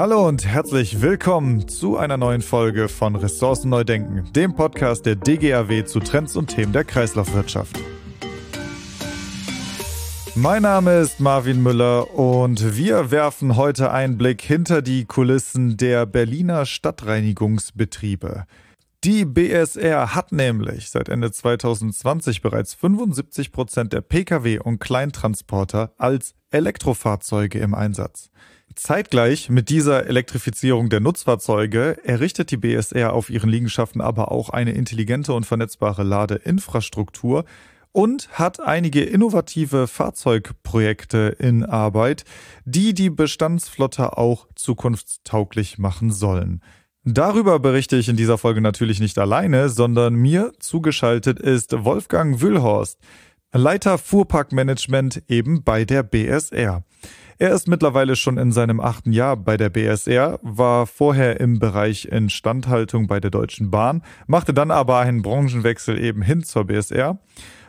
Hallo und herzlich willkommen zu einer neuen Folge von Ressourcen neu denken, dem Podcast der DGAW zu Trends und Themen der Kreislaufwirtschaft. Mein Name ist Marvin Müller und wir werfen heute einen Blick hinter die Kulissen der Berliner Stadtreinigungsbetriebe. Die BSR hat nämlich seit Ende 2020 bereits 75 Prozent der Pkw und Kleintransporter als Elektrofahrzeuge im Einsatz. Zeitgleich mit dieser Elektrifizierung der Nutzfahrzeuge errichtet die BSR auf ihren Liegenschaften aber auch eine intelligente und vernetzbare Ladeinfrastruktur und hat einige innovative Fahrzeugprojekte in Arbeit, die die Bestandsflotte auch zukunftstauglich machen sollen. Darüber berichte ich in dieser Folge natürlich nicht alleine, sondern mir zugeschaltet ist Wolfgang Wühlhorst, Leiter Fuhrparkmanagement eben bei der BSR. Er ist mittlerweile schon in seinem achten Jahr bei der BSR, war vorher im Bereich Instandhaltung bei der Deutschen Bahn, machte dann aber einen Branchenwechsel eben hin zur BSR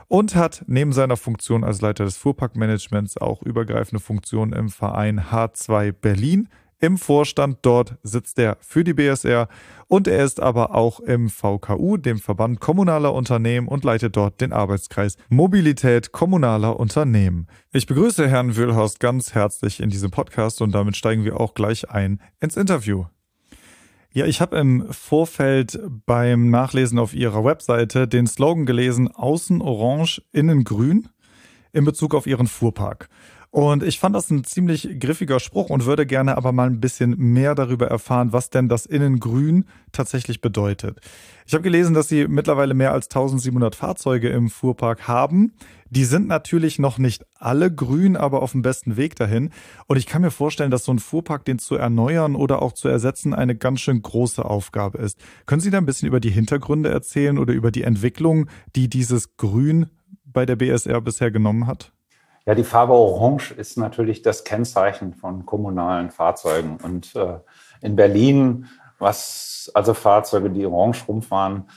und hat neben seiner Funktion als Leiter des Fuhrparkmanagements auch übergreifende Funktionen im Verein H2 Berlin. Im Vorstand dort sitzt er für die BSR und er ist aber auch im VKU, dem Verband kommunaler Unternehmen und leitet dort den Arbeitskreis Mobilität kommunaler Unternehmen. Ich begrüße Herrn Wühlhorst ganz herzlich in diesem Podcast und damit steigen wir auch gleich ein ins Interview. Ja, ich habe im Vorfeld beim Nachlesen auf Ihrer Webseite den Slogan gelesen, außen orange, innen grün, in Bezug auf Ihren Fuhrpark. Und ich fand das ein ziemlich griffiger Spruch und würde gerne aber mal ein bisschen mehr darüber erfahren, was denn das Innengrün tatsächlich bedeutet. Ich habe gelesen, dass Sie mittlerweile mehr als 1700 Fahrzeuge im Fuhrpark haben. Die sind natürlich noch nicht alle grün, aber auf dem besten Weg dahin. Und ich kann mir vorstellen, dass so ein Fuhrpark, den zu erneuern oder auch zu ersetzen, eine ganz schön große Aufgabe ist. Können Sie da ein bisschen über die Hintergründe erzählen oder über die Entwicklung, die dieses Grün bei der BSR bisher genommen hat? Ja, die Farbe Orange ist natürlich das Kennzeichen von kommunalen Fahrzeugen. Und äh, in Berlin, was also Fahrzeuge, die orange rumfahren,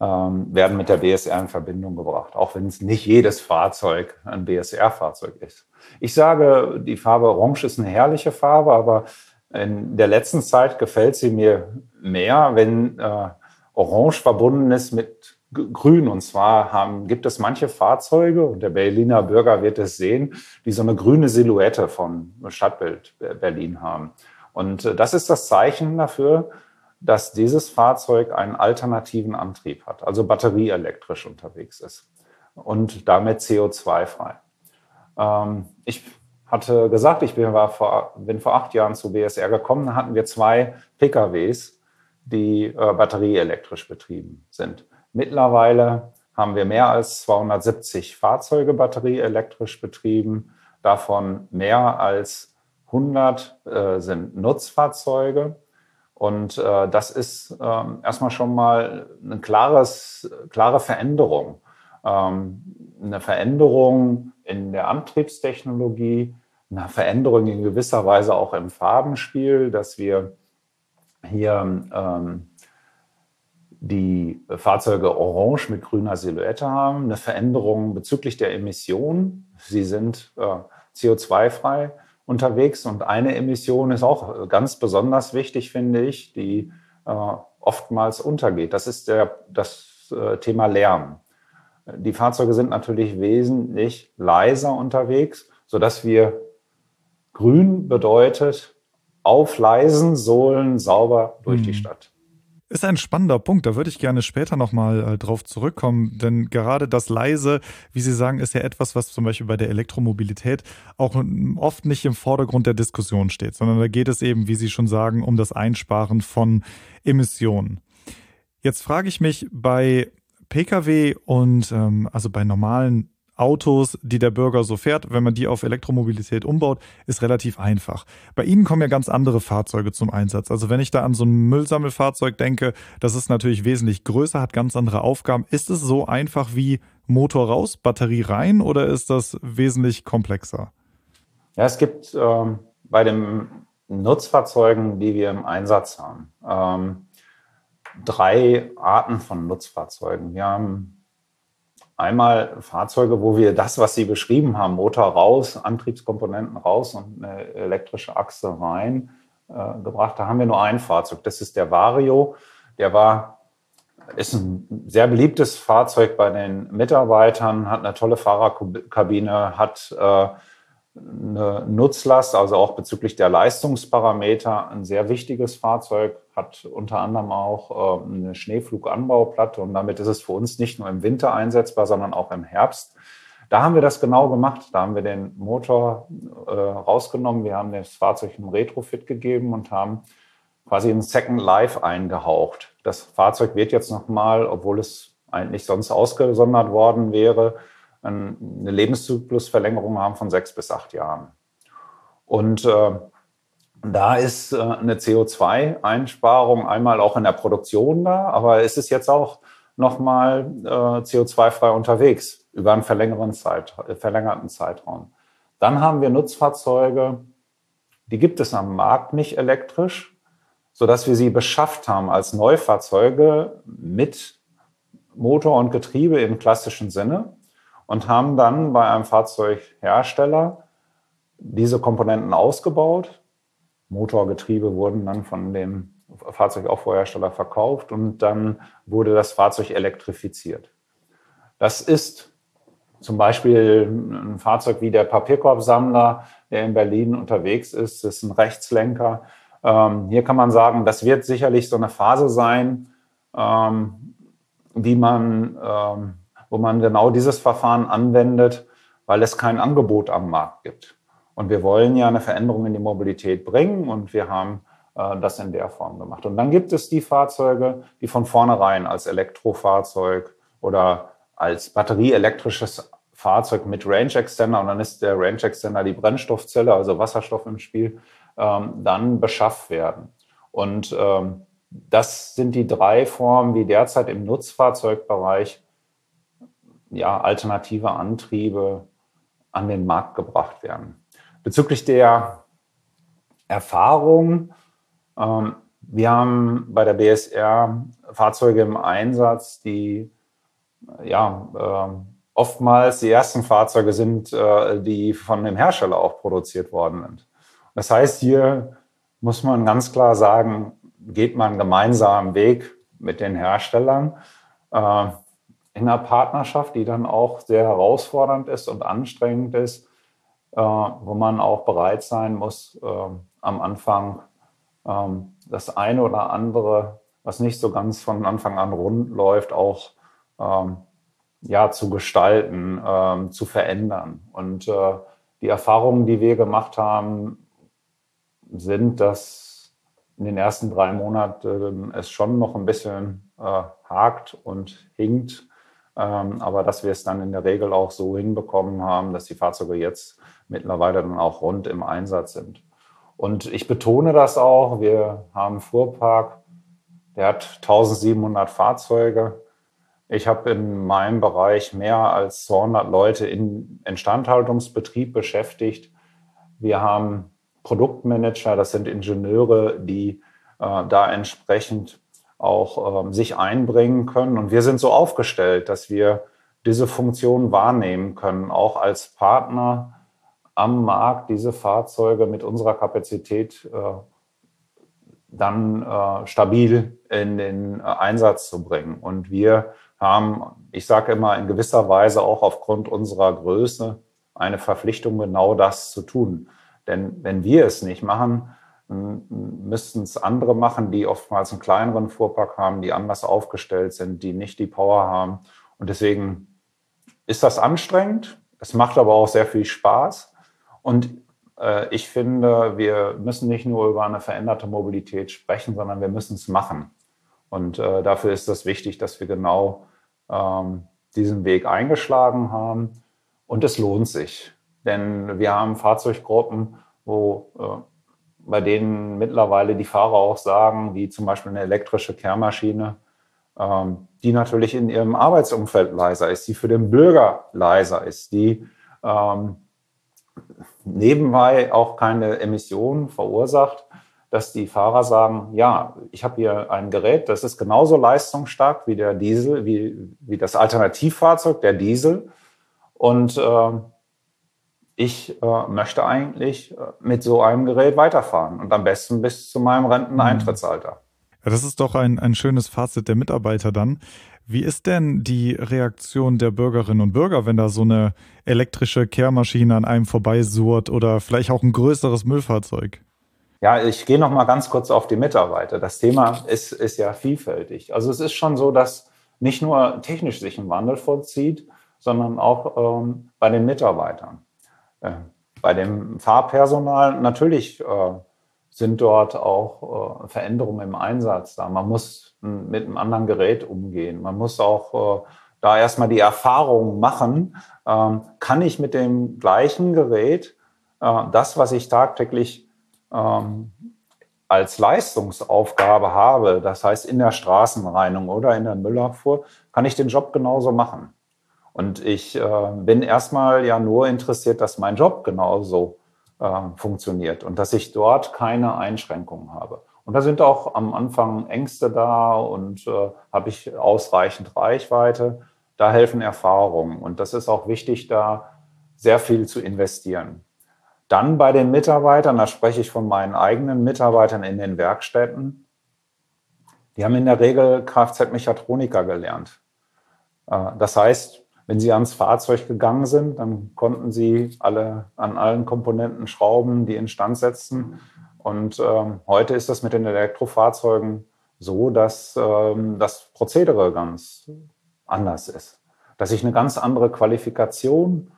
ähm, werden mit der BSR in Verbindung gebracht, auch wenn es nicht jedes Fahrzeug ein BSR-Fahrzeug ist. Ich sage, die Farbe Orange ist eine herrliche Farbe, aber in der letzten Zeit gefällt sie mir mehr, wenn äh, Orange verbunden ist mit grün. Und zwar haben, gibt es manche Fahrzeuge, und der Berliner Bürger wird es sehen, die so eine grüne Silhouette von Stadtbild Berlin haben. Und äh, das ist das Zeichen dafür, dass dieses Fahrzeug einen alternativen Antrieb hat, also batterieelektrisch unterwegs ist und damit CO2-frei. Ähm, ich hatte gesagt, ich bin, war vor, bin vor acht Jahren zu BSR gekommen, da hatten wir zwei PKWs, die äh, batterieelektrisch betrieben sind. Mittlerweile haben wir mehr als 270 Fahrzeuge batterieelektrisch betrieben. Davon mehr als 100 äh, sind Nutzfahrzeuge. Und äh, das ist ähm, erstmal schon mal eine klares, klare Veränderung. Ähm, eine Veränderung in der Antriebstechnologie, eine Veränderung in gewisser Weise auch im Farbenspiel, dass wir hier ähm, die Fahrzeuge orange mit grüner Silhouette haben, eine Veränderung bezüglich der Emissionen. Sie sind äh, CO2-frei unterwegs und eine Emission ist auch ganz besonders wichtig, finde ich, die äh, oftmals untergeht. Das ist der, das äh, Thema Lärm. Die Fahrzeuge sind natürlich wesentlich leiser unterwegs, sodass wir grün bedeutet, auf leisen Sohlen sauber durch hm. die Stadt. Ist ein spannender Punkt, da würde ich gerne später nochmal äh, drauf zurückkommen, denn gerade das Leise, wie Sie sagen, ist ja etwas, was zum Beispiel bei der Elektromobilität auch oft nicht im Vordergrund der Diskussion steht, sondern da geht es eben, wie Sie schon sagen, um das Einsparen von Emissionen. Jetzt frage ich mich bei Pkw und ähm, also bei normalen Autos, die der Bürger so fährt, wenn man die auf Elektromobilität umbaut, ist relativ einfach. Bei Ihnen kommen ja ganz andere Fahrzeuge zum Einsatz. Also wenn ich da an so ein Müllsammelfahrzeug denke, das ist natürlich wesentlich größer, hat ganz andere Aufgaben. Ist es so einfach wie Motor raus, Batterie rein oder ist das wesentlich komplexer? Ja, es gibt ähm, bei den Nutzfahrzeugen, die wir im Einsatz haben, ähm, drei Arten von Nutzfahrzeugen. Wir haben Einmal Fahrzeuge, wo wir das, was Sie beschrieben haben, Motor raus, Antriebskomponenten raus und eine elektrische Achse rein, äh, gebracht. Da haben wir nur ein Fahrzeug. Das ist der Vario. Der war, ist ein sehr beliebtes Fahrzeug bei den Mitarbeitern, hat eine tolle Fahrerkabine, hat äh, eine Nutzlast, also auch bezüglich der Leistungsparameter, ein sehr wichtiges Fahrzeug, hat unter anderem auch äh, eine Schneefluganbauplatte und damit ist es für uns nicht nur im Winter einsetzbar, sondern auch im Herbst. Da haben wir das genau gemacht. Da haben wir den Motor äh, rausgenommen, wir haben das Fahrzeug im Retrofit gegeben und haben quasi ein Second Life eingehaucht. Das Fahrzeug wird jetzt nochmal, obwohl es eigentlich sonst ausgesondert worden wäre, eine Lebenszyklusverlängerung haben von sechs bis acht Jahren. Und äh, da ist äh, eine CO2-Einsparung einmal auch in der Produktion da, aber es ist jetzt auch nochmal äh, CO2-frei unterwegs über einen verlängerten, Zeit, verlängerten Zeitraum. Dann haben wir Nutzfahrzeuge, die gibt es am Markt nicht elektrisch, sodass wir sie beschafft haben als Neufahrzeuge mit Motor und Getriebe im klassischen Sinne und haben dann bei einem Fahrzeughersteller diese Komponenten ausgebaut. Motorgetriebe wurden dann von dem Fahrzeugaufbauhersteller verkauft und dann wurde das Fahrzeug elektrifiziert. Das ist zum Beispiel ein Fahrzeug wie der Papierkorbsammler, der in Berlin unterwegs ist. Das ist ein Rechtslenker. Ähm, hier kann man sagen, das wird sicherlich so eine Phase sein, ähm, wie man ähm, wo man genau dieses Verfahren anwendet, weil es kein Angebot am Markt gibt. Und wir wollen ja eine Veränderung in die Mobilität bringen und wir haben äh, das in der Form gemacht. Und dann gibt es die Fahrzeuge, die von vornherein als Elektrofahrzeug oder als batterieelektrisches Fahrzeug mit Range Extender und dann ist der Range Extender die Brennstoffzelle, also Wasserstoff im Spiel, ähm, dann beschafft werden. Und ähm, das sind die drei Formen, wie derzeit im Nutzfahrzeugbereich ja, alternative Antriebe an den Markt gebracht werden. Bezüglich der Erfahrung, ähm, wir haben bei der BSR Fahrzeuge im Einsatz, die ja äh, oftmals die ersten Fahrzeuge sind, äh, die von dem Hersteller auch produziert worden sind. Das heißt, hier muss man ganz klar sagen, geht man gemeinsamen Weg mit den Herstellern. Äh, in einer Partnerschaft, die dann auch sehr herausfordernd ist und anstrengend ist, äh, wo man auch bereit sein muss, äh, am Anfang äh, das eine oder andere, was nicht so ganz von Anfang an rund läuft, auch ähm, ja, zu gestalten, ähm, zu verändern. Und äh, die Erfahrungen, die wir gemacht haben, sind, dass in den ersten drei Monaten es schon noch ein bisschen äh, hakt und hinkt aber dass wir es dann in der Regel auch so hinbekommen haben, dass die Fahrzeuge jetzt mittlerweile dann auch rund im Einsatz sind. Und ich betone das auch, wir haben einen Fuhrpark, der hat 1700 Fahrzeuge. Ich habe in meinem Bereich mehr als 200 Leute in Instandhaltungsbetrieb beschäftigt. Wir haben Produktmanager, das sind Ingenieure, die äh, da entsprechend auch ähm, sich einbringen können. Und wir sind so aufgestellt, dass wir diese Funktion wahrnehmen können, auch als Partner am Markt diese Fahrzeuge mit unserer Kapazität äh, dann äh, stabil in den äh, Einsatz zu bringen. Und wir haben, ich sage immer, in gewisser Weise auch aufgrund unserer Größe eine Verpflichtung, genau das zu tun. Denn wenn wir es nicht machen, müssten es andere machen, die oftmals einen kleineren Fuhrpark haben, die anders aufgestellt sind, die nicht die Power haben. Und deswegen ist das anstrengend. Es macht aber auch sehr viel Spaß. Und äh, ich finde, wir müssen nicht nur über eine veränderte Mobilität sprechen, sondern wir müssen es machen. Und äh, dafür ist es wichtig, dass wir genau ähm, diesen Weg eingeschlagen haben. Und es lohnt sich. Denn wir haben Fahrzeuggruppen, wo äh, bei denen mittlerweile die Fahrer auch sagen, wie zum Beispiel eine elektrische Kehrmaschine, ähm, die natürlich in ihrem Arbeitsumfeld leiser ist, die für den Bürger leiser ist, die ähm, nebenbei auch keine Emissionen verursacht, dass die Fahrer sagen, ja, ich habe hier ein Gerät, das ist genauso leistungsstark wie der Diesel, wie, wie das Alternativfahrzeug, der Diesel. Und äh, ich äh, möchte eigentlich äh, mit so einem Gerät weiterfahren und am besten bis zu meinem Renteneintrittsalter. Ja, das ist doch ein, ein schönes Fazit der Mitarbeiter dann. Wie ist denn die Reaktion der Bürgerinnen und Bürger, wenn da so eine elektrische Kehrmaschine an einem vorbeisurrt oder vielleicht auch ein größeres Müllfahrzeug? Ja, ich gehe noch mal ganz kurz auf die Mitarbeiter. Das Thema ist, ist ja vielfältig. Also es ist schon so, dass nicht nur technisch sich ein Wandel vollzieht, sondern auch ähm, bei den Mitarbeitern. Äh, bei dem Fahrpersonal natürlich äh, sind dort auch äh, Veränderungen im Einsatz da. Man muss mit einem anderen Gerät umgehen. Man muss auch da erstmal die Erfahrung machen, ähm, kann ich mit dem gleichen Gerät das, was ich tagtäglich ähm, als Leistungsaufgabe habe, das heißt in der Straßenreinigung oder in der Müllabfuhr, kann ich den Job genauso machen. Und ich äh, bin erstmal ja nur interessiert, dass mein Job genauso äh, funktioniert und dass ich dort keine Einschränkungen habe. Und da sind auch am Anfang Ängste da und äh, habe ich ausreichend Reichweite. Da helfen Erfahrungen. Und das ist auch wichtig, da sehr viel zu investieren. Dann bei den Mitarbeitern, da spreche ich von meinen eigenen Mitarbeitern in den Werkstätten. Die haben in der Regel Kfz-Mechatroniker gelernt. Äh, das heißt, wenn Sie ans Fahrzeug gegangen sind, dann konnten Sie alle an allen Komponenten schrauben, die instand setzen. Und ähm, heute ist das mit den Elektrofahrzeugen so, dass ähm, das Prozedere ganz anders ist. Dass ich eine ganz andere Qualifikation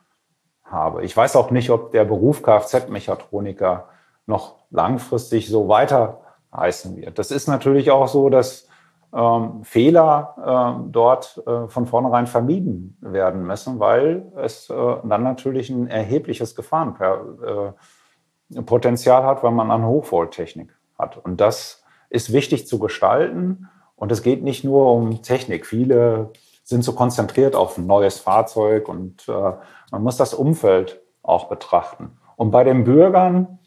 habe. Ich weiß auch nicht, ob der Beruf Kfz-Mechatroniker noch langfristig so weiter heißen wird. Das ist natürlich auch so, dass ähm, Fehler äh, dort äh, von vornherein vermieden werden müssen, weil es äh, dann natürlich ein erhebliches Gefahrenpotenzial äh, hat, weil man an Hochvolttechnik hat. Und das ist wichtig zu gestalten. Und es geht nicht nur um Technik. Viele sind so konzentriert auf ein neues Fahrzeug und äh, man muss das Umfeld auch betrachten. Und bei den Bürgern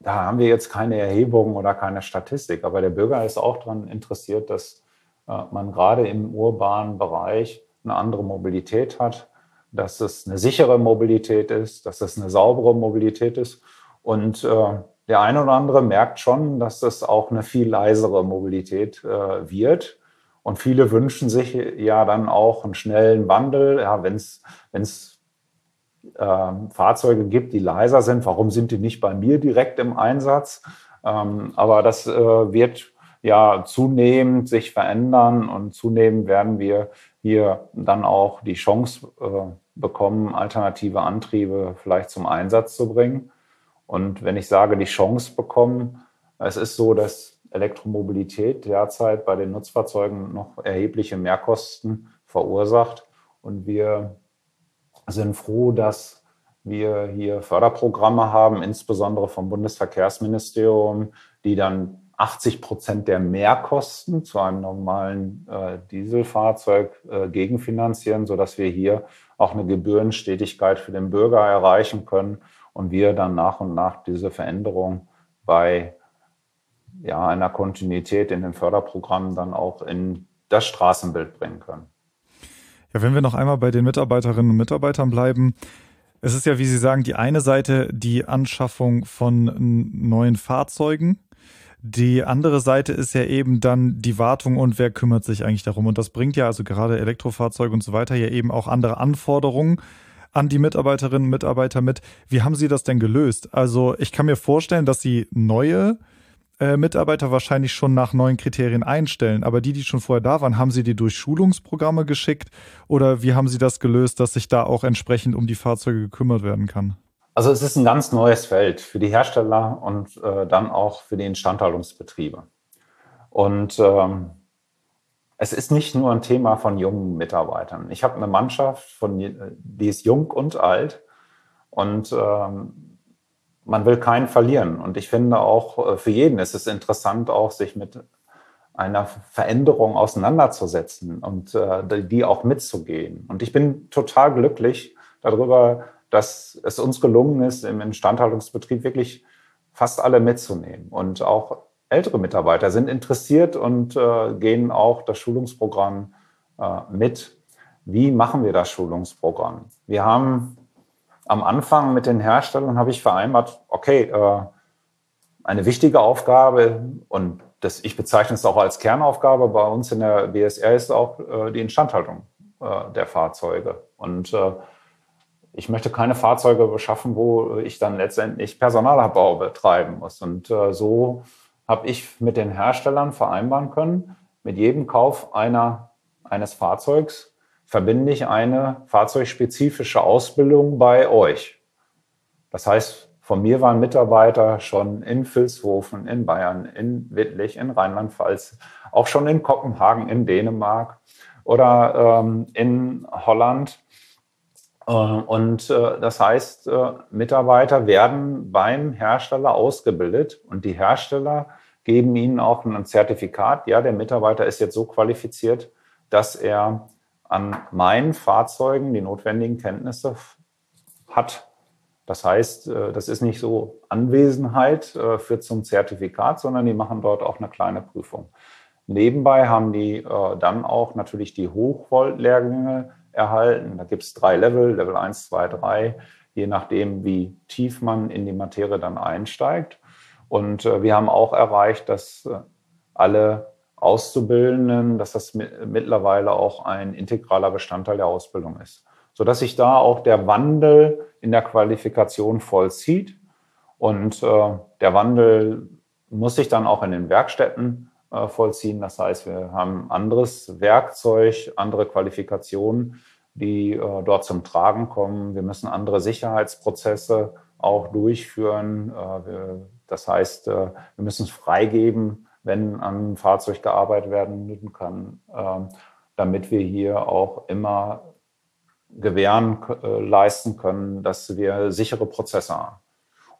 da haben wir jetzt keine Erhebung oder keine Statistik, aber der Bürger ist auch daran interessiert, dass äh, man gerade im urbanen Bereich eine andere Mobilität hat, dass es eine sichere Mobilität ist, dass es eine saubere Mobilität ist. Und äh, der eine oder andere merkt schon, dass das auch eine viel leisere Mobilität äh, wird. Und viele wünschen sich ja dann auch einen schnellen Wandel. Ja, wenn es ähm, Fahrzeuge gibt, die leiser sind. Warum sind die nicht bei mir direkt im Einsatz? Ähm, aber das äh, wird ja zunehmend sich verändern und zunehmend werden wir hier dann auch die Chance äh, bekommen, alternative Antriebe vielleicht zum Einsatz zu bringen. Und wenn ich sage, die Chance bekommen, es ist so, dass Elektromobilität derzeit bei den Nutzfahrzeugen noch erhebliche Mehrkosten verursacht und wir sind froh, dass wir hier Förderprogramme haben, insbesondere vom Bundesverkehrsministerium, die dann 80 Prozent der Mehrkosten zu einem normalen äh, Dieselfahrzeug äh, gegenfinanzieren, sodass wir hier auch eine Gebührenstetigkeit für den Bürger erreichen können und wir dann nach und nach diese Veränderung bei ja, einer Kontinuität in den Förderprogrammen dann auch in das Straßenbild bringen können. Ja, wenn wir noch einmal bei den Mitarbeiterinnen und Mitarbeitern bleiben, es ist ja, wie Sie sagen, die eine Seite die Anschaffung von neuen Fahrzeugen. Die andere Seite ist ja eben dann die Wartung und wer kümmert sich eigentlich darum. Und das bringt ja also gerade Elektrofahrzeuge und so weiter ja eben auch andere Anforderungen an die Mitarbeiterinnen und Mitarbeiter mit. Wie haben Sie das denn gelöst? Also ich kann mir vorstellen, dass Sie neue äh, Mitarbeiter wahrscheinlich schon nach neuen Kriterien einstellen. Aber die, die schon vorher da waren, haben Sie die durch Schulungsprogramme geschickt oder wie haben Sie das gelöst, dass sich da auch entsprechend um die Fahrzeuge gekümmert werden kann? Also es ist ein ganz neues Feld für die Hersteller und äh, dann auch für die Instandhaltungsbetriebe. Und ähm, es ist nicht nur ein Thema von jungen Mitarbeitern. Ich habe eine Mannschaft, von, die ist jung und alt. Und ähm, man will keinen verlieren. Und ich finde auch, äh, für jeden ist es interessant, auch sich mit einer Veränderung auseinanderzusetzen und äh, die auch mitzugehen. Und ich bin total glücklich darüber, dass es uns gelungen ist, im Instandhaltungsbetrieb wirklich fast alle mitzunehmen. Und auch ältere Mitarbeiter sind interessiert und äh, gehen auch das Schulungsprogramm mit. Wie machen wir das Schulungsprogramm? Wir haben am Anfang mit den Herstellern habe ich vereinbart, okay, äh, eine wichtige Aufgabe und das, ich bezeichne es auch als Kernaufgabe bei uns in der BSR ist auch äh, die Instandhaltung äh, der Fahrzeuge. Und äh, ich möchte keine Fahrzeuge beschaffen, wo ich dann letztendlich Personalabbau betreiben muss. Und äh, so habe ich mit den Herstellern vereinbaren können, mit jedem Kauf einer, eines Fahrzeugs verbinde ich eine fahrzeugspezifische Ausbildung bei euch. Das heißt, von mir waren Mitarbeiter schon in Vilshofen, in Bayern, in Wittlich, in Rheinland-Pfalz, auch schon in Kopenhagen, in Dänemark oder ähm, in Holland. Äh, und äh, das heißt, äh, Mitarbeiter werden beim Hersteller ausgebildet und die Hersteller geben ihnen auch ein Zertifikat. Ja, der Mitarbeiter ist jetzt so qualifiziert, dass er an meinen Fahrzeugen die notwendigen Kenntnisse hat. Das heißt, das ist nicht so Anwesenheit für zum Zertifikat, sondern die machen dort auch eine kleine Prüfung. Nebenbei haben die dann auch natürlich die Hochvolt-Lehrgänge erhalten. Da gibt es drei Level, Level 1, 2, 3, je nachdem, wie tief man in die Materie dann einsteigt. Und äh, wir haben auch erreicht, dass äh, alle Auszubildenden, dass das mittlerweile auch ein integraler Bestandteil der Ausbildung ist, sodass sich da auch der Wandel in der Qualifikation vollzieht. Und äh, der Wandel muss sich dann auch in den Werkstätten äh, vollziehen. Das heißt, wir haben anderes Werkzeug, andere Qualifikationen, die äh, dort zum Tragen kommen. Wir müssen andere Sicherheitsprozesse auch durchführen. Äh, das heißt, wir müssen es freigeben, wenn an einem Fahrzeug gearbeitet werden kann, ähm, damit wir hier auch immer gewähren leisten können, dass wir sichere Prozesse haben.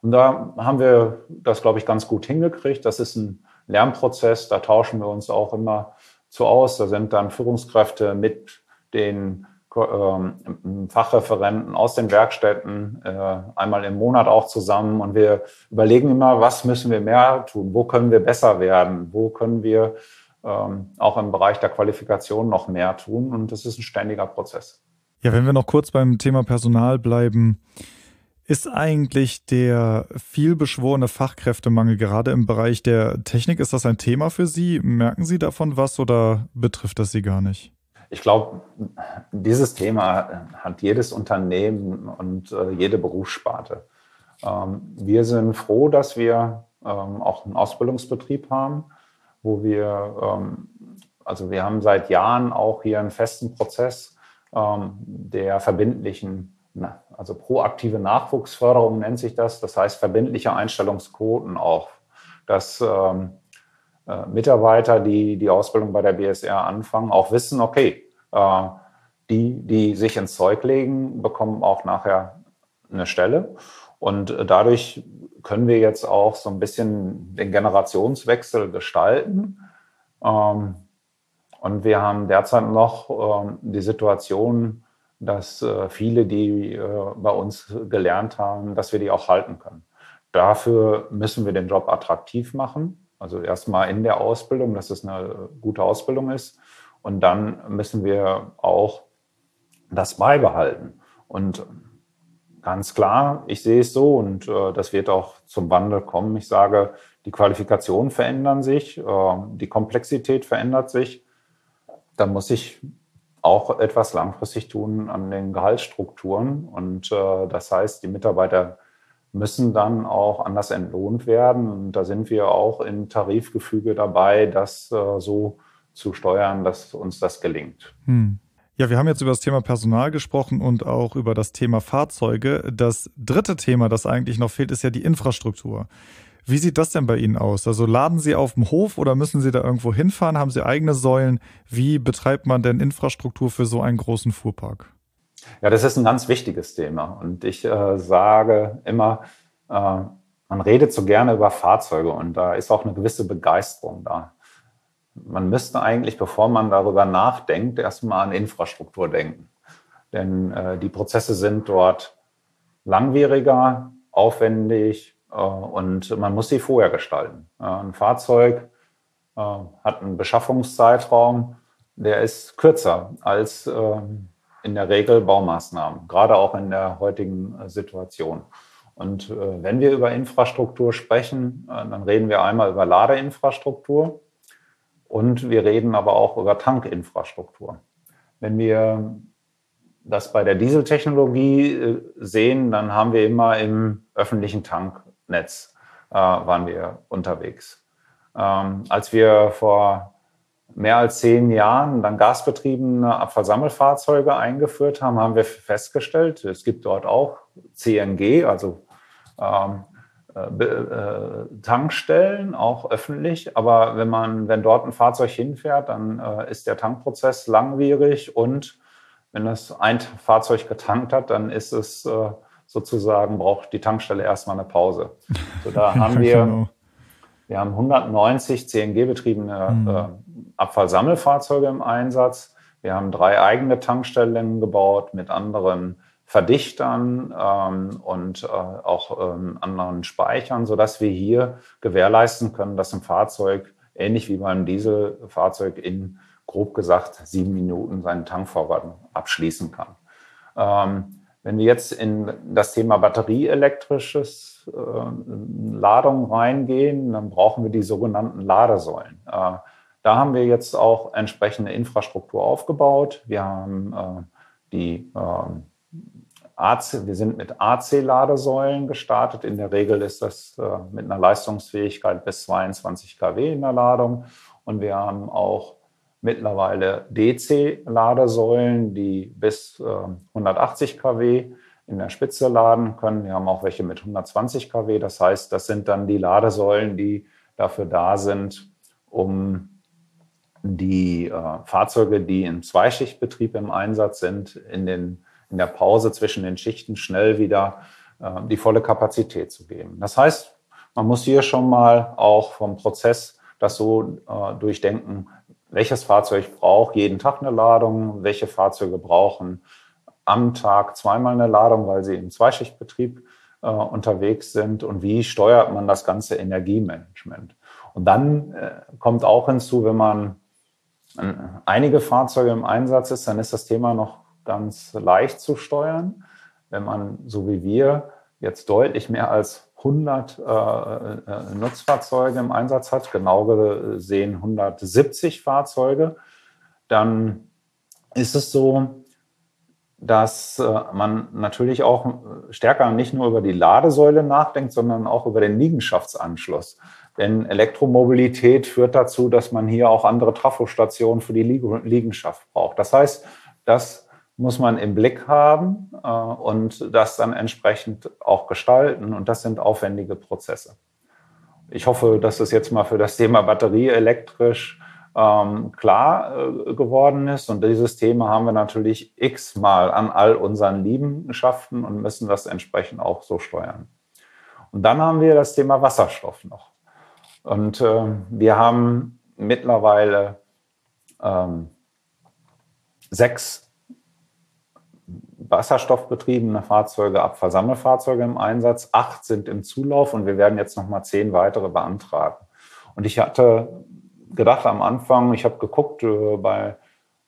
Und da haben wir das, glaube ich, ganz gut hingekriegt. Das ist ein Lernprozess. Da tauschen wir uns auch immer zu aus. Da sind dann Führungskräfte mit den Fachreferenten aus den Werkstätten äh, einmal im Monat auch zusammen und wir überlegen immer, was müssen wir mehr tun, wo können wir besser werden, wo können wir ähm, auch im Bereich der Qualifikation noch mehr tun und das ist ein ständiger Prozess. Ja, wenn wir noch kurz beim Thema Personal bleiben, ist eigentlich der vielbeschworene Fachkräftemangel gerade im Bereich der Technik, ist das ein Thema für Sie? Merken Sie davon was oder betrifft das Sie gar nicht? Ich glaube, dieses Thema hat jedes Unternehmen und äh, jede Berufssparte. Ähm, wir sind froh, dass wir ähm, auch einen Ausbildungsbetrieb haben, wo wir, ähm, also wir haben seit Jahren auch hier einen festen Prozess ähm, der verbindlichen also proaktive Nachwuchsförderung nennt sich das. Das heißt verbindliche Einstellungsquoten auch, dass ähm, äh, Mitarbeiter, die die Ausbildung bei der BSR anfangen, auch wissen, okay, äh, die, die sich ins Zeug legen, bekommen auch nachher eine Stelle. Und äh, dadurch können wir jetzt auch so ein bisschen den Generationswechsel gestalten. Ähm, und wir haben derzeit noch ähm, die Situation, dass äh, viele, die äh, bei uns gelernt haben, dass wir die auch halten können. Dafür müssen wir den Job attraktiv machen. Also erstmal in der Ausbildung, dass es eine gute Ausbildung ist. Und dann müssen wir auch das beibehalten. Und ganz klar, ich sehe es so und äh, das wird auch zum Wandel kommen. Ich sage, die Qualifikationen verändern sich, äh, die Komplexität verändert sich. Da muss ich auch etwas langfristig tun an den Gehaltsstrukturen. Und äh, das heißt, die Mitarbeiter müssen dann auch anders entlohnt werden. Und da sind wir auch im Tarifgefüge dabei, das äh, so zu steuern, dass uns das gelingt. Hm. Ja, wir haben jetzt über das Thema Personal gesprochen und auch über das Thema Fahrzeuge. Das dritte Thema, das eigentlich noch fehlt, ist ja die Infrastruktur. Wie sieht das denn bei Ihnen aus? Also laden Sie auf dem Hof oder müssen Sie da irgendwo hinfahren? Haben Sie eigene Säulen? Wie betreibt man denn Infrastruktur für so einen großen Fuhrpark? Ja, das ist ein ganz wichtiges Thema. Und ich äh, sage immer, äh, man redet so gerne über Fahrzeuge und da ist auch eine gewisse Begeisterung da. Man müsste eigentlich, bevor man darüber nachdenkt, erstmal an Infrastruktur denken. Denn äh, die Prozesse sind dort langwieriger, aufwendig, äh, und man muss sie vorher gestalten. Ein Fahrzeug äh, hat einen Beschaffungszeitraum, der ist kürzer als ähm, in der Regel Baumaßnahmen, gerade auch in der heutigen äh, Situation. Und äh, wenn wir über Infrastruktur sprechen, äh, dann reden wir einmal über Ladeinfrastruktur und wir reden aber auch über Tankinfrastruktur. Wenn wir das bei der Dieseltechnologie äh, sehen, dann haben wir immer im öffentlichen Tanknetz äh, waren wir unterwegs. Ähm, als wir vor mehr als zehn Jahren dann gasbetriebene Abfallsammelfahrzeuge eingeführt haben, haben wir festgestellt, es gibt dort auch CNG, also ähm, äh, äh, Tankstellen, auch öffentlich. Aber wenn man, wenn dort ein Fahrzeug hinfährt, dann äh, ist der Tankprozess langwierig und wenn das ein Fahrzeug getankt hat, dann ist es äh, sozusagen, braucht die Tankstelle erstmal eine Pause. So, da haben wir, genau. wir haben 190 CNG-betriebene mhm. äh, Abfallsammelfahrzeuge im Einsatz. Wir haben drei eigene Tankstellen gebaut mit anderen Verdichtern ähm, und äh, auch ähm, anderen Speichern, sodass wir hier gewährleisten können, dass ein Fahrzeug ähnlich wie beim Dieselfahrzeug in grob gesagt sieben Minuten seinen Tankvorrat abschließen kann. Ähm, wenn wir jetzt in das Thema batterieelektrisches äh, Ladung reingehen, dann brauchen wir die sogenannten Ladesäulen. Äh, da haben wir jetzt auch entsprechende Infrastruktur aufgebaut. Wir haben äh, die äh, AC, wir sind mit AC-Ladesäulen gestartet. In der Regel ist das äh, mit einer Leistungsfähigkeit bis 22 kW in der Ladung. Und wir haben auch mittlerweile DC-Ladesäulen, die bis äh, 180 kW in der Spitze laden können. Wir haben auch welche mit 120 kW. Das heißt, das sind dann die Ladesäulen, die dafür da sind, um die äh, Fahrzeuge, die im Zweischichtbetrieb im Einsatz sind, in, den, in der Pause zwischen den Schichten schnell wieder äh, die volle Kapazität zu geben. Das heißt, man muss hier schon mal auch vom Prozess das so äh, durchdenken, welches Fahrzeug braucht jeden Tag eine Ladung, welche Fahrzeuge brauchen am Tag zweimal eine Ladung, weil sie im Zweischichtbetrieb äh, unterwegs sind und wie steuert man das ganze Energiemanagement. Und dann äh, kommt auch hinzu, wenn man einige Fahrzeuge im Einsatz ist, dann ist das Thema noch ganz leicht zu steuern. Wenn man, so wie wir, jetzt deutlich mehr als 100 äh, äh, Nutzfahrzeuge im Einsatz hat, genau gesehen 170 Fahrzeuge, dann ist es so, dass äh, man natürlich auch stärker nicht nur über die Ladesäule nachdenkt, sondern auch über den Liegenschaftsanschluss. Denn Elektromobilität führt dazu, dass man hier auch andere Trafostationen für die Liegenschaft braucht. Das heißt, dass muss man im Blick haben äh, und das dann entsprechend auch gestalten. Und das sind aufwendige Prozesse. Ich hoffe, dass es jetzt mal für das Thema Batterie elektrisch ähm, klar äh, geworden ist. Und dieses Thema haben wir natürlich x-mal an all unseren Liegenschaften und müssen das entsprechend auch so steuern. Und dann haben wir das Thema Wasserstoff noch. Und äh, wir haben mittlerweile ähm, sechs wasserstoffbetriebene Fahrzeuge, Abfallsammelfahrzeuge im Einsatz. Acht sind im Zulauf und wir werden jetzt nochmal zehn weitere beantragen. Und ich hatte gedacht am Anfang, ich habe geguckt äh, bei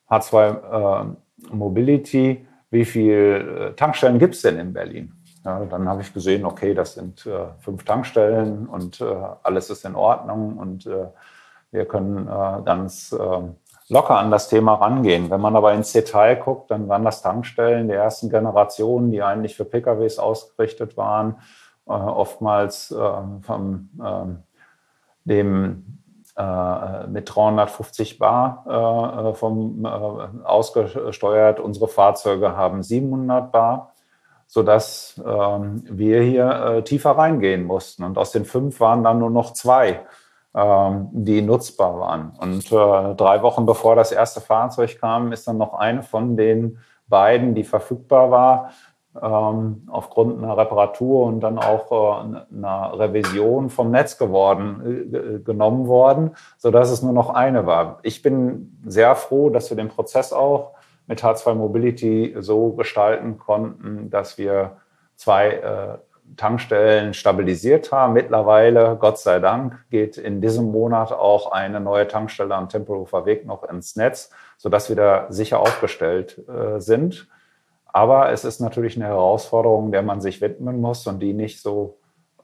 H2 äh, Mobility, wie viele äh, Tankstellen gibt es denn in Berlin? Ja, dann habe ich gesehen, okay, das sind äh, fünf Tankstellen und äh, alles ist in Ordnung und äh, wir können ganz locker an das Thema rangehen. Wenn man aber ins Detail guckt, dann waren das Tankstellen der ersten Generation, die eigentlich für PKWs ausgerichtet waren, äh, oftmals äh, vom äh, dem äh, mit 350 Bar äh, äh, vom ausgesteuert. Unsere Fahrzeuge haben 700 Bar, sodass ähm, wir hier tiefer reingehen mussten. Und aus den fünf waren dann nur noch zwei ähm, die nutzbar waren. Und äh, drei Wochen bevor das erste Fahrzeug kam, ist dann noch eine von den beiden, die verfügbar war, ähm, aufgrund einer Reparatur und dann auch äh, einer Revision vom Netz geworden, äh, genommen worden, so dass es nur noch eine war. Ich bin sehr froh, dass wir den Prozess auch mit H2 Mobility so gestalten konnten, dass wir zwei Tankstellen stabilisiert haben. Mittlerweile, Gott sei Dank, geht in diesem Monat auch eine neue Tankstelle am Tempelhofer Weg noch ins Netz, sodass wir da sicher aufgestellt äh, sind. Aber es ist natürlich eine Herausforderung, der man sich widmen muss und die nicht so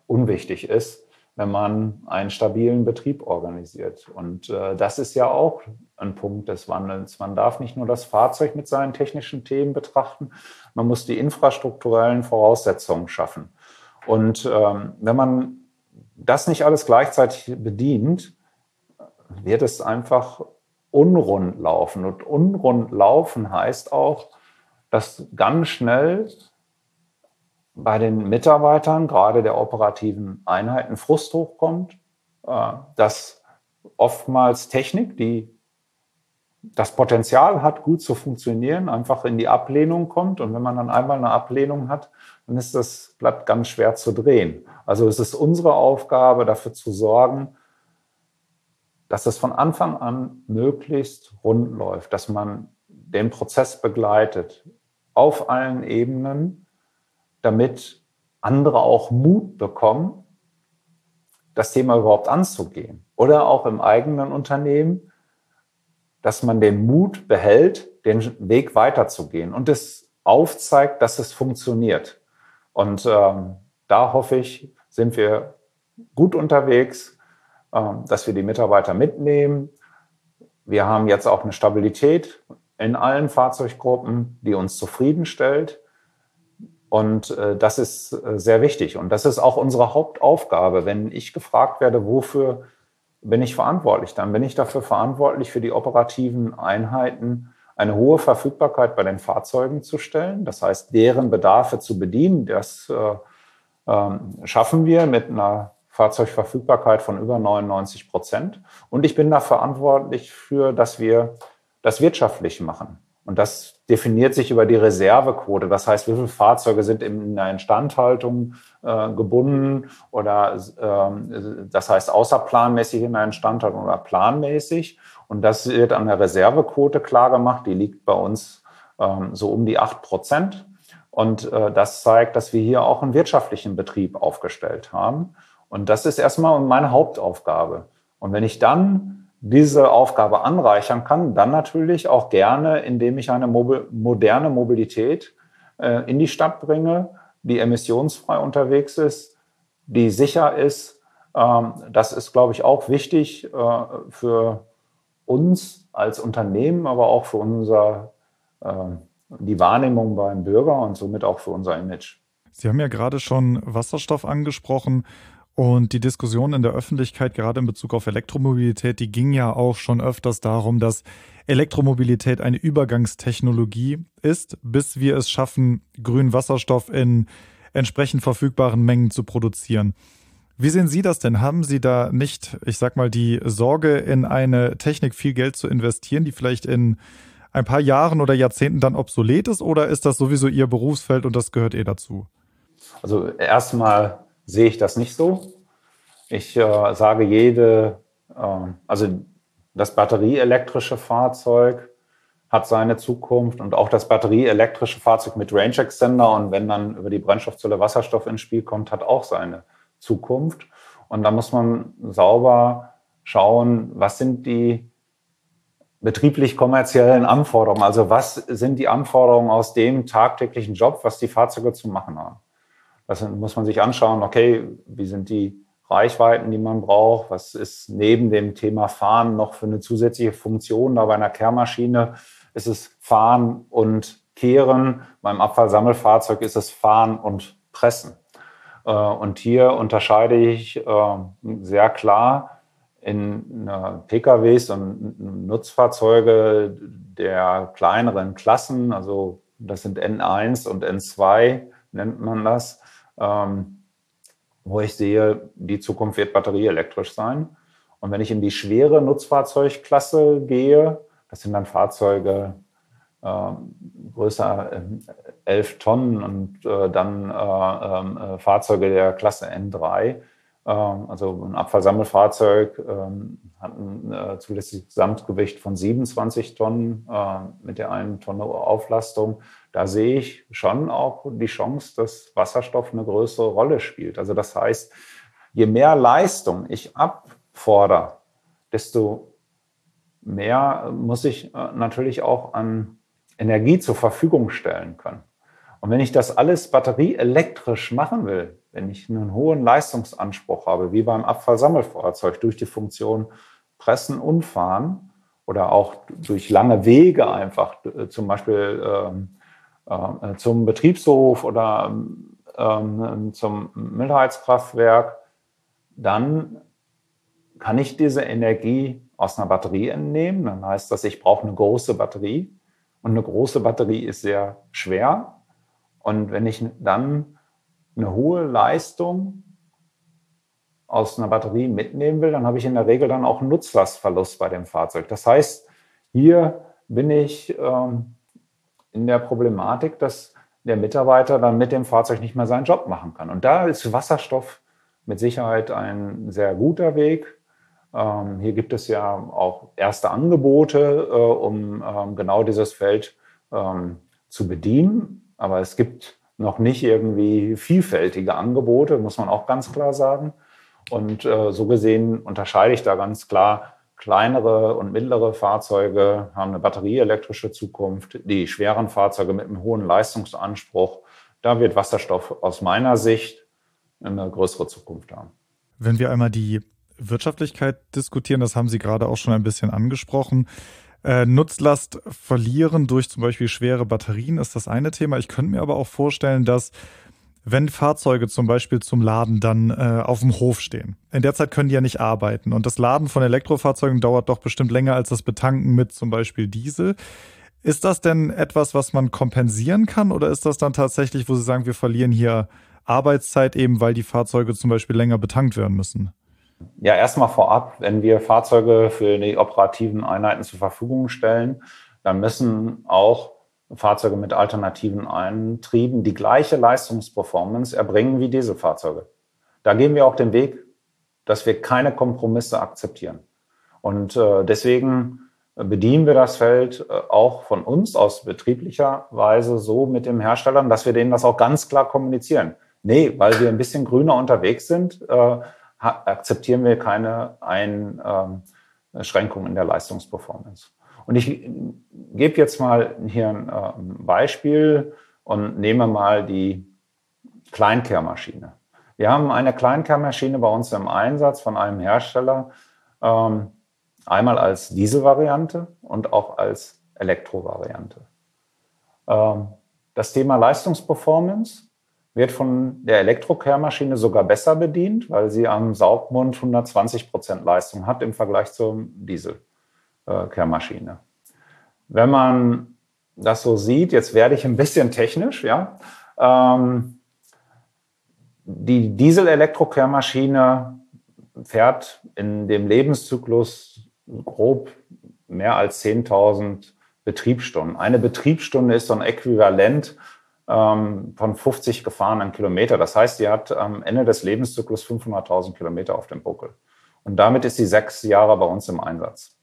unwichtig ist, wenn man einen stabilen Betrieb organisiert. Und äh, das ist ja auch ein Punkt des Wandels. Man darf nicht nur das Fahrzeug mit seinen technischen Themen betrachten, man muss die infrastrukturellen Voraussetzungen schaffen. Und ähm, wenn man das nicht alles gleichzeitig bedient, wird es einfach unrund laufen. Und unrund laufen heißt auch, dass ganz schnell bei den Mitarbeitern, gerade der operativen Einheiten, Frust hochkommt, äh, dass oftmals Technik, die das Potenzial hat, gut zu funktionieren, einfach in die Ablehnung kommt. Und wenn man dann einmal eine Ablehnung hat, dann ist das Blatt ganz schwer zu drehen. Also es ist unsere Aufgabe, dafür zu sorgen, dass es von Anfang an möglichst rund läuft, dass man den Prozess begleitet auf allen Ebenen, damit andere auch Mut bekommen, das Thema überhaupt anzugehen. Oder auch im eigenen Unternehmen, dass man den Mut behält, den Weg weiterzugehen und es aufzeigt, dass es funktioniert. Und ähm, da hoffe ich, sind wir gut unterwegs, ähm, dass wir die Mitarbeiter mitnehmen. Wir haben jetzt auch eine Stabilität in allen Fahrzeuggruppen, die uns zufriedenstellt. Und äh, das ist äh, sehr wichtig. Und das ist auch unsere Hauptaufgabe. Wenn ich gefragt werde, wofür bin ich verantwortlich. Dann bin ich dafür verantwortlich, für die operativen Einheiten eine hohe Verfügbarkeit bei den Fahrzeugen zu stellen. Das heißt, deren Bedarfe zu bedienen. Das äh, äh, schaffen wir mit einer Fahrzeugverfügbarkeit von über 99 Prozent. Und ich bin da verantwortlich für, dass wir das wirtschaftlich machen. Und das definiert sich über die Reservequote. Das heißt, wie viele Fahrzeuge sind in der Instandhaltung äh, gebunden oder äh, das heißt außerplanmäßig in der Instandhaltung oder planmäßig. Und das wird an der Reservequote klar gemacht. Die liegt bei uns ähm, so um die acht Prozent. Und äh, das zeigt, dass wir hier auch einen wirtschaftlichen Betrieb aufgestellt haben. Und das ist erstmal meine Hauptaufgabe. Und wenn ich dann diese Aufgabe anreichern kann, dann natürlich auch gerne, indem ich eine Mobil moderne Mobilität äh, in die Stadt bringe, die emissionsfrei unterwegs ist, die sicher ist. Ähm, das ist, glaube ich, auch wichtig äh, für uns als Unternehmen, aber auch für unser, äh, die Wahrnehmung beim Bürger und somit auch für unser Image. Sie haben ja gerade schon Wasserstoff angesprochen und die Diskussion in der Öffentlichkeit, gerade in Bezug auf Elektromobilität, die ging ja auch schon öfters darum, dass Elektromobilität eine Übergangstechnologie ist, bis wir es schaffen, grünen Wasserstoff in entsprechend verfügbaren Mengen zu produzieren. Wie sehen Sie das denn? Haben Sie da nicht, ich sag mal, die Sorge, in eine Technik viel Geld zu investieren, die vielleicht in ein paar Jahren oder Jahrzehnten dann obsolet ist? Oder ist das sowieso Ihr Berufsfeld und das gehört eh dazu? Also erstmal sehe ich das nicht so. Ich äh, sage jede, äh, also das batterieelektrische Fahrzeug hat seine Zukunft und auch das batterieelektrische Fahrzeug mit Range Extender und wenn dann über die Brennstoffzelle Wasserstoff ins Spiel kommt, hat auch seine Zukunft. Und da muss man sauber schauen, was sind die betrieblich kommerziellen Anforderungen? Also was sind die Anforderungen aus dem tagtäglichen Job, was die Fahrzeuge zu machen haben? Das muss man sich anschauen, okay, wie sind die Reichweiten, die man braucht? Was ist neben dem Thema Fahren noch für eine zusätzliche Funktion da bei einer Kehrmaschine? Ist es Fahren und Kehren? Beim Abfallsammelfahrzeug ist es Fahren und Pressen. Äh, und hier unterscheide ich äh, sehr klar in PKWs und Nutzfahrzeuge der kleineren Klassen, also das sind N1 und N2 nennt man das, ähm, wo ich sehe, die Zukunft wird batterieelektrisch sein. Und wenn ich in die schwere Nutzfahrzeugklasse gehe, das sind dann Fahrzeuge äh, größer äh, 11 Tonnen und äh, dann äh, ähm, äh, Fahrzeuge der Klasse N3, äh, Ähm, also ein Abfallsammelfahrzeug ähm, hat ein äh, zulässiges Gesamtgewicht von 27 Tonnen äh, mit der einen Tonne Auflastung. Da sehe ich schon auch die Chance, dass Wasserstoff eine größere Rolle spielt. Also das heißt, je mehr Leistung ich abfordere, desto mehr muss ich äh, natürlich auch an Energie zur Verfügung stellen können. Und wenn ich das alles batterieelektrisch machen will, wenn ich einen hohen Leistungsanspruch habe, wie beim Abfallsammelfahrzeug, durch die Funktion Pressen und Fahren oder auch durch lange Wege einfach, äh, zum Beispiel ähm, äh, zum Betriebshof oder ähm, zum Müllheizkraftwerk, dann kann ich diese Energie aus einer Batterie entnehmen. Dann heißt das, ich brauche eine große Batterie. Und eine große Batterie ist sehr schwer. Und wenn ich dann eine hohe Leistung aus einer Batterie mitnehmen will, dann habe ich in der Regel dann auch einen Nutzlastverlust bei dem Fahrzeug. Das heißt, hier bin ich ähm, in der Problematik, dass der Mitarbeiter dann mit dem Fahrzeug nicht mehr seinen Job machen kann. Und da ist Wasserstoff mit Sicherheit ein sehr guter Weg. Ähm, hier gibt es ja auch erste Angebote, äh, um ähm, genau dieses Feld ähm, zu bedienen. Aber es gibt noch nicht irgendwie vielfältige Angebote, muss man auch ganz klar sagen. Und äh, so gesehen unterscheide ich da ganz klar, kleinere und mittlere Fahrzeuge haben eine batterieelektrische Zukunft, die schweren Fahrzeuge mit einem hohen Leistungsanspruch, da wird Wasserstoff aus meiner Sicht eine größere Zukunft haben. Wenn wir einmal die Wirtschaftlichkeit diskutieren, das haben Sie gerade auch schon ein bisschen angesprochen, äh, Nutzlast verlieren durch zum Beispiel schwere Batterien ist das eine Thema. Ich könnte mir aber auch vorstellen, dass wenn Fahrzeuge zum Beispiel zum Laden dann äh, auf dem Hof stehen. In der Zeit können die ja nicht arbeiten. Und das Laden von Elektrofahrzeugen dauert doch bestimmt länger als das Betanken mit zum Beispiel Diesel. Ist das denn etwas, was man kompensieren kann? Oder ist das dann tatsächlich, wo Sie sagen, wir verlieren hier Arbeitszeit eben, weil die Fahrzeuge zum Beispiel länger betankt werden müssen? Ja, erstmal vorab, wenn wir Fahrzeuge für die operativen Einheiten zur Verfügung stellen, dann müssen auch Fahrzeuge mit alternativen Eintrieben die gleiche Leistungsperformance erbringen wie Dieselfahrzeuge. Da gehen wir auch den Weg, dass wir keine Kompromisse akzeptieren. Und äh, deswegen bedienen wir das Feld äh, auch von uns aus betrieblicher Weise so mit den Herstellern, dass wir denen das auch ganz klar kommunizieren. Nee, weil wir ein bisschen grüner unterwegs sind, äh, akzeptieren wir keine Einschränkungen in der Leistungsperformance. Und ich gebe jetzt mal hier ein äh, Beispiel und nehme mal die Kleinkehrmaschine. Wir haben eine Kleinkehrmaschine bei uns im Einsatz von einem Hersteller, ähm, einmal als Dieselvariante und auch als Elektrovariante. Ähm, das Thema Leistungsperformance wird von der Elektrokehrmaschine sogar besser bedient, weil sie am Saugmund 120 Prozent Leistung hat im Vergleich zur Dieselkehrmaschine. Wenn man das so sieht, jetzt werde ich ein bisschen technisch, ja. Ähm, die Diesel-Elektrokehrmaschine fährt in dem Lebenszyklus grob mehr als 10.000 Betriebsstunden. Eine Betriebsstunde ist so ein Äquivalent ähm, von 50 gefahrenen Kilometer. Das heißt, sie hat am Ende des Lebenszyklus 500.000 Kilometer auf dem Buckel. Und damit ist sie sechs Jahre bei uns im Einsatz.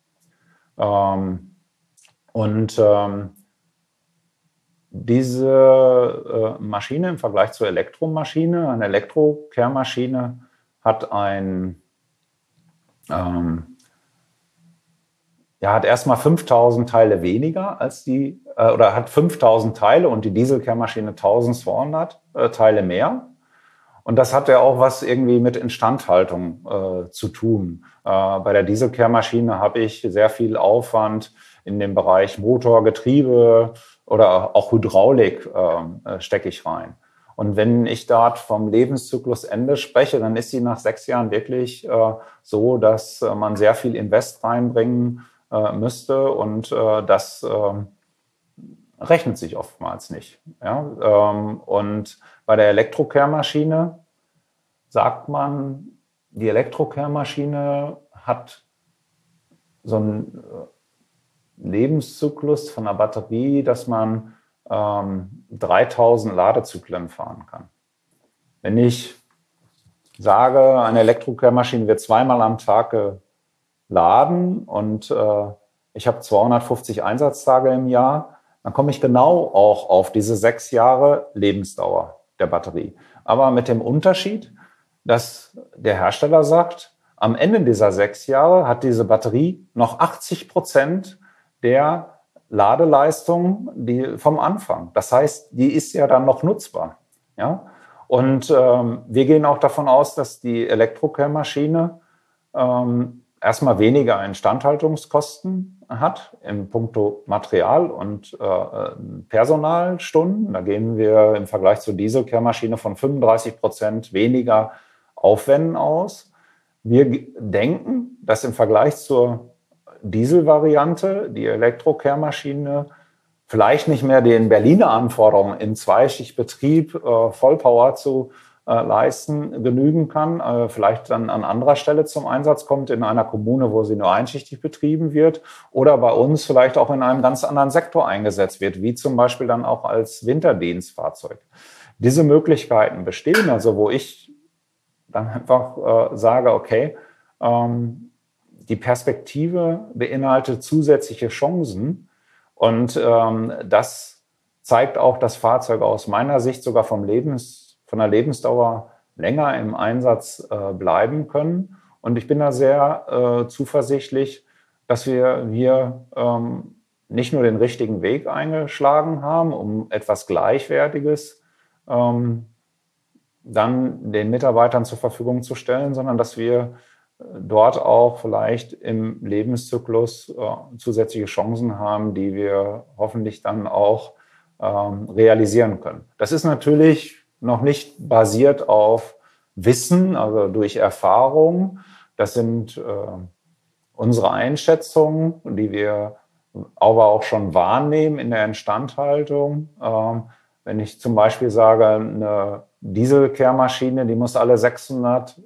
Ähm, und ähm, diese äh, Maschine im Vergleich zur Elektromaschine, eine Elektrokehrmaschine hat ein ähm, ja, hat erstmal 5000 Teile weniger als die, äh, oder hat 5000 Teile und die Dieselkehrmaschine 1200 äh, Teile mehr. Und das hat ja auch was irgendwie mit Instandhaltung äh, zu tun. Äh, bei der Dieselkehrmaschine habe ich sehr viel Aufwand in dem Bereich Motor, Getriebe oder auch Hydraulik äh, äh stecke ich rein. Und wenn ich dort vom Lebenszyklusende spreche, dann ist sie nach sechs Jahren wirklich so, dass man sehr viel Invest reinbringen äh, müsste und äh, das äh, rechnet sich oftmals nicht. Ja? Ähm, und bei der Elektrokehrmaschine sagt man, die Elektrokehrmaschine hat so einen äh, Lebenszyklus von der Batterie, dass man ähm, 3000 Ladezyklen fahren kann. Wenn ich sage, eine Elektrokehrmaschine wird zweimal am Tag geladen und äh, ich habe 250 Einsatztage im Jahr, dann komme ich genau auch auf diese sechs Jahre Lebensdauer der Batterie. Aber mit dem Unterschied, dass der Hersteller sagt, am Ende dieser sechs Jahre hat diese Batterie noch 80 Prozent der Ladeleistung die vom Anfang. Das heißt, die ist ja dann noch nutzbar. Ja? Und ähm, wir gehen auch davon aus, dass die Elektrokehrmaschine ähm, erstmal weniger Instandhaltungskosten hat im Punkto Material und äh, Personalstunden. Da gehen wir im Vergleich zur Dieselkehrmaschine von 35 Prozent weniger Aufwänden aus. Wir denken, dass im Vergleich zur Dieselvariante die Elektrokehrmaschine vielleicht nicht mehr den Berliner Anforderungen in Zweischichtbetrieb äh, Vollpower zu leisten, genügen kann, äh, vielleicht dann an anderer Stelle zum Einsatz kommt, in einer Kommune, wo sie nur einschichtig betrieben wird oder bei uns vielleicht auch in einem ganz anderen Sektor eingesetzt wird, wie zum Beispiel dann auch als Winterdienstfahrzeug. Diese Möglichkeiten bestehen, also wo ich dann einfach äh, sage, okay, ähm, die Perspektive beinhaltet zusätzliche Chancen und ähm, das zeigt auch, dass Fahrzeuge aus meiner Sicht sogar vom Lebens, von der Lebensdauer länger im Einsatz äh, bleiben können. Und ich bin da sehr äh, zuversichtlich, dass wir hier ähm, nicht nur den richtigen Weg eingeschlagen haben, um etwas Gleichwertiges ähm, dann den Mitarbeitern zur Verfügung zu stellen, sondern dass wir dort auch vielleicht im Lebenszyklus äh, zusätzliche Chancen haben, die wir hoffentlich dann auch ähm, realisieren können. Das ist natürlich noch nicht basiert auf Wissen, also durch Erfahrung. Das sind äh, unsere Einschätzungen, die wir aber auch schon wahrnehmen in der Instandhaltung. Ähm, wenn ich zum Beispiel sage, eine Dieselkehrmaschine, die muss alle 600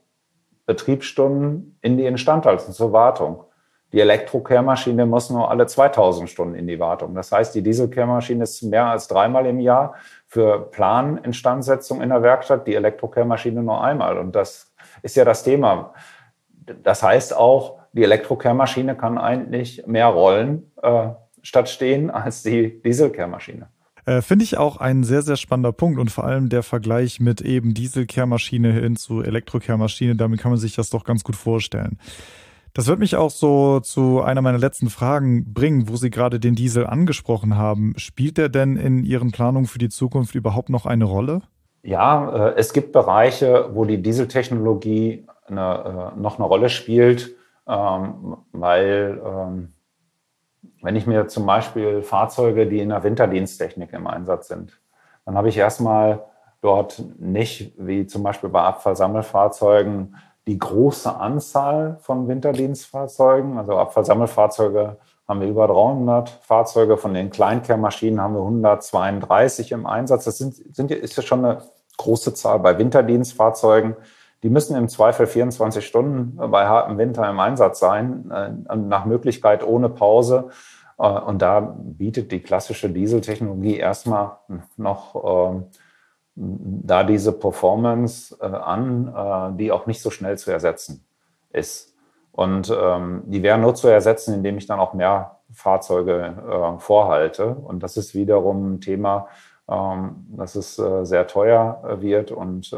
Betriebsstunden in die Instandhaltung zur Wartung. Die Elektrokehrmaschine muss nur alle 2000 Stunden in die Wartung. Das heißt, die Dieselkehrmaschine ist mehr als dreimal im Jahr für Planinstandsetzung in der Werkstatt, die Elektrokehrmaschine nur einmal. Und das ist ja das Thema. Das heißt auch, die Elektrokehrmaschine kann eigentlich mehr rollen äh, statt stehen als die Dieselkehrmaschine. Äh, Finde ich auch ein sehr, sehr spannender Punkt und vor allem der Vergleich mit eben Dieselkehrmaschine hin zu Elektrokehrmaschine, damit kann man sich das doch ganz gut vorstellen. Das wird mich auch so zu einer meiner letzten Fragen bringen, wo Sie gerade den Diesel angesprochen haben. Spielt der denn in Ihren Planungen für die Zukunft überhaupt noch eine Rolle? Ja, äh, es gibt Bereiche, wo die Dieseltechnologie eine, äh, noch eine Rolle spielt, ähm, weil ähm, wenn ich mir zum Beispiel Fahrzeuge, die in der Winterdiensttechnik im Einsatz sind, dann habe ich erstmal dort nicht, wie zum Beispiel bei Abfallsammelfahrzeugen, die große Anzahl von Winterdienstfahrzeugen. Also Abfallsammelfahrzeuge haben wir über 300 Fahrzeuge, von den Kleinkehrmaschinen haben wir 132 im Einsatz. Das sind, sind, ist ja schon eine große Zahl bei Winterdienstfahrzeugen. Die müssen im Zweifel 24 Stunden bei hartem Winter im Einsatz sein, äh, nach Möglichkeit ohne Pause. Äh, und da bietet die klassische Dieseltechnologie erstmal noch ähm, da diese Performance äh, an, die auch nicht so schnell zu ersetzen ist. Und ähm, die wäre nur zu ersetzen, indem ich dann auch mehr Fahrzeuge vorhalte. Und das ist wiederum ein Thema, ähm, dass es sehr teuer wird und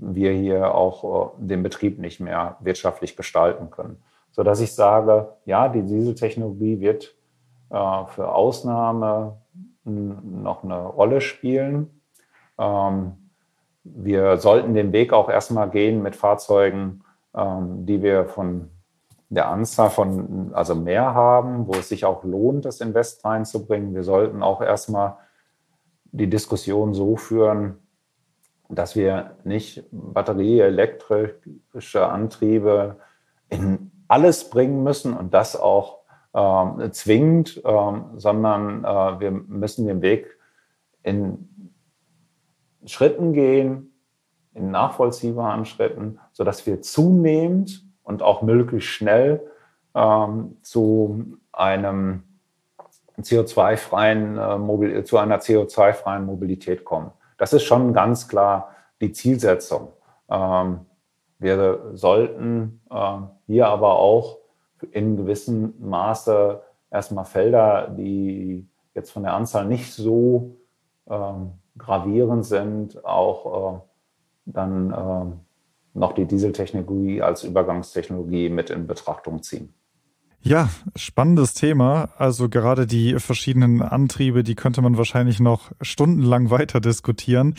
wir hier auch äh, den Betrieb nicht mehr wirtschaftlich gestalten können. So dass ich sage, ja, die Dieseltechnologie wird äh, für Ausnahme noch eine Rolle spielen. Ähm, wir sollten den Weg auch erstmal gehen mit Fahrzeugen, ähm, die wir von der Anzahl von, also mehr haben, wo es sich auch lohnt, das Invest reinzubringen. Wir sollten auch erstmal die Diskussion so führen, dass wir nicht batterieelektrische Antriebe in alles bringen müssen und das auch ähm, zwingend, ähm, sondern äh, wir müssen den Weg in Schritten gehen, in nachvollziehbaren Schritten, sodass wir zunehmend und auch möglichst schnell ähm, zu einem CO2-freien, äh, zu einer CO2-freien Mobilität kommen. Das ist schon ganz klar die Zielsetzung. Ähm, Wir sollten äh, hier aber auch in gewissem Maße erstmal Felder, die jetzt von der Anzahl nicht so ähm, gravierend sind, auch äh, dann äh, noch die Dieseltechnologie als Übergangstechnologie mit in Betrachtung ziehen. Ja, spannendes Thema. Also gerade die verschiedenen Antriebe, die könnte man wahrscheinlich noch stundenlang weiter diskutieren.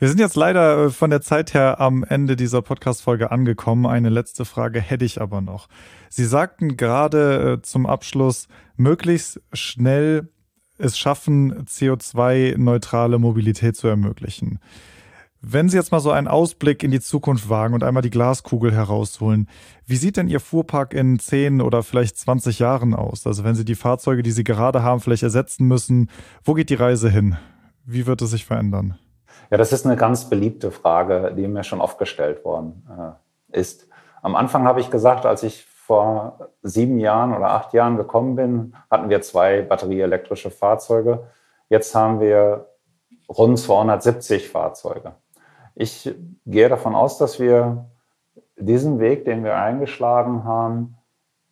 Wir sind jetzt leider äh, von der Zeit her am Ende dieser Podcast-Folge angekommen. Eine letzte Frage hätte ich aber noch. Sie sagten gerade zum Abschluss, möglichst schnell es schaffen, CO2-neutrale Mobilität zu ermöglichen. Wenn Sie jetzt mal so einen Ausblick in die Zukunft wagen und einmal die Glaskugel herausholen, wie sieht denn Ihr Fuhrpark in 10 oder vielleicht 20 Jahren aus? Also wenn Sie die Fahrzeuge, die Sie gerade haben, vielleicht ersetzen müssen, wo geht die Reise hin? Wie wird es sich verändern? Ja, das ist eine ganz beliebte Frage, die mir schon oft gestellt worden äh, ist. Am Anfang habe ich gesagt, als ich vor sieben Jahren oder acht Jahren gekommen bin, hatten wir zwei batterieelektrische Fahrzeuge. Jetzt haben wir rund 270 Fahrzeuge. Ich gehe davon aus, dass wir diesen Weg, den wir eingeschlagen haben,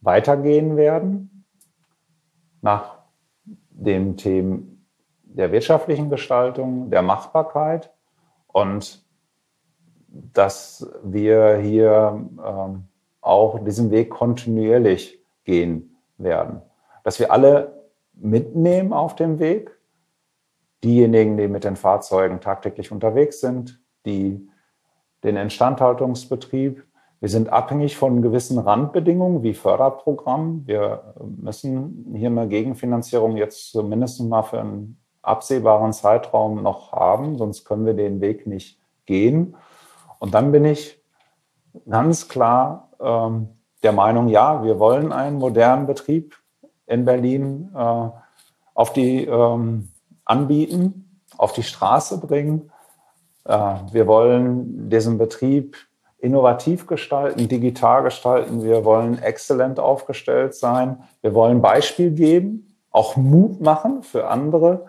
weitergehen werden nach den Themen der wirtschaftlichen Gestaltung, der Machbarkeit und dass wir hier ähm, auch diesen Weg kontinuierlich gehen werden. Dass wir alle mitnehmen auf dem Weg, diejenigen, die mit den Fahrzeugen tagtäglich unterwegs sind, die, den Instandhaltungsbetrieb. Wir sind abhängig von gewissen Randbedingungen wie Förderprogrammen. Wir müssen hier eine Gegenfinanzierung jetzt zumindest mal für einen absehbaren Zeitraum noch haben, sonst können wir den Weg nicht gehen. Und dann bin ich ganz klar ähm, der Meinung, ja, wir wollen einen modernen Betrieb in Berlin äh, auf die ähm, anbieten, auf die Straße bringen. Äh, wir wollen diesen Betrieb innovativ gestalten, digital gestalten. Wir wollen exzellent aufgestellt sein. Wir wollen Beispiel geben, auch Mut machen für andere,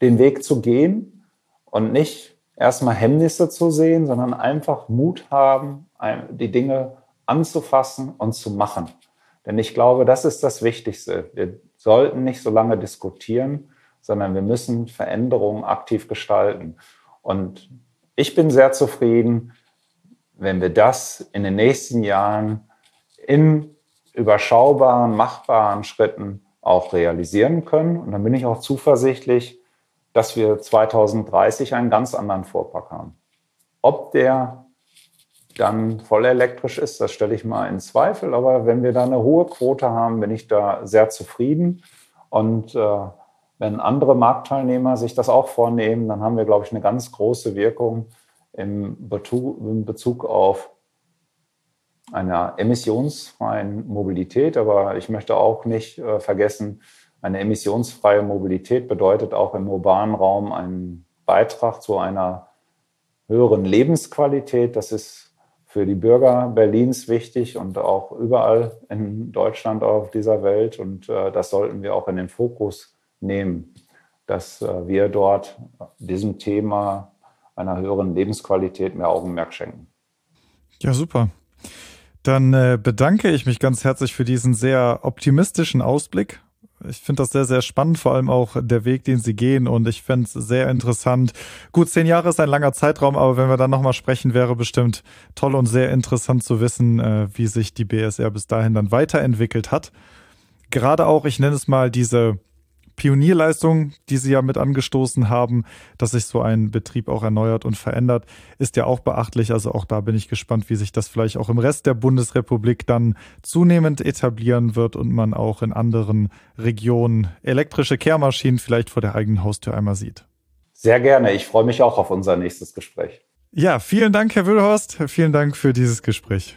den Weg zu gehen und nicht erstmal Hemmnisse zu sehen, sondern einfach Mut haben, die Dinge anzufassen und zu machen. Denn ich glaube, das ist das Wichtigste. Wir sollten nicht so lange diskutieren, sondern wir müssen Veränderungen aktiv gestalten. Und ich bin sehr zufrieden, wenn wir das in den nächsten Jahren in überschaubaren, machbaren Schritten auch realisieren können. Und dann bin ich auch zuversichtlich, dass wir 2030 einen ganz anderen Fuhrpark haben. Ob der dann voll elektrisch ist, das stelle ich mal in Zweifel. Aber wenn wir da eine hohe Quote haben, bin ich da sehr zufrieden. Und äh, wenn andere Marktteilnehmer sich das auch vornehmen, dann haben wir, glaube ich, eine ganz große Wirkung im Bezug auf einer emissionsfreien Mobilität. Aber ich möchte auch nicht äh, vergessen, eine emissionsfreie Mobilität bedeutet auch im urbanen Raum einen Beitrag zu einer höheren Lebensqualität. Das ist für die Bürger Berlins wichtig und auch überall in Deutschland auf dieser Welt. Und äh, das sollten wir auch in den Fokus nehmen, dass äh, wir dort diesem Thema einer höheren Lebensqualität mehr Augenmerk schenken. Ja, super. Dann äh, bedanke ich mich ganz herzlich für diesen sehr optimistischen Ausblick. Ich finde das sehr, sehr spannend, vor allem auch der Weg, den Sie gehen. Und ich fände es sehr interessant. Gut, zehn Jahre ist ein langer Zeitraum, aber wenn wir dann nochmal sprechen, wäre bestimmt toll und sehr interessant zu wissen, äh, wie sich die BSR bis dahin dann weiterentwickelt hat. Gerade auch, ich nenne es mal diese Pionierleistung, die Sie ja mit angestoßen haben, dass sich so ein Betrieb auch erneuert und verändert, ist ja auch beachtlich. Also auch da bin ich gespannt, wie sich das vielleicht auch im Rest der Bundesrepublik dann zunehmend etablieren wird und man auch in anderen Regionen elektrische Kehrmaschinen vielleicht vor der eigenen Haustür einmal sieht. Sehr gerne. Ich freue mich auch auf unser nächstes Gespräch. Ja, vielen Dank, Herr Wühlhorst. Vielen Dank für dieses Gespräch.